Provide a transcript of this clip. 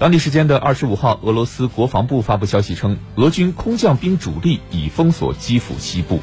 当地时间的二十五号俄罗斯国防部发布消息称俄军空降兵主力已封锁基辅西部。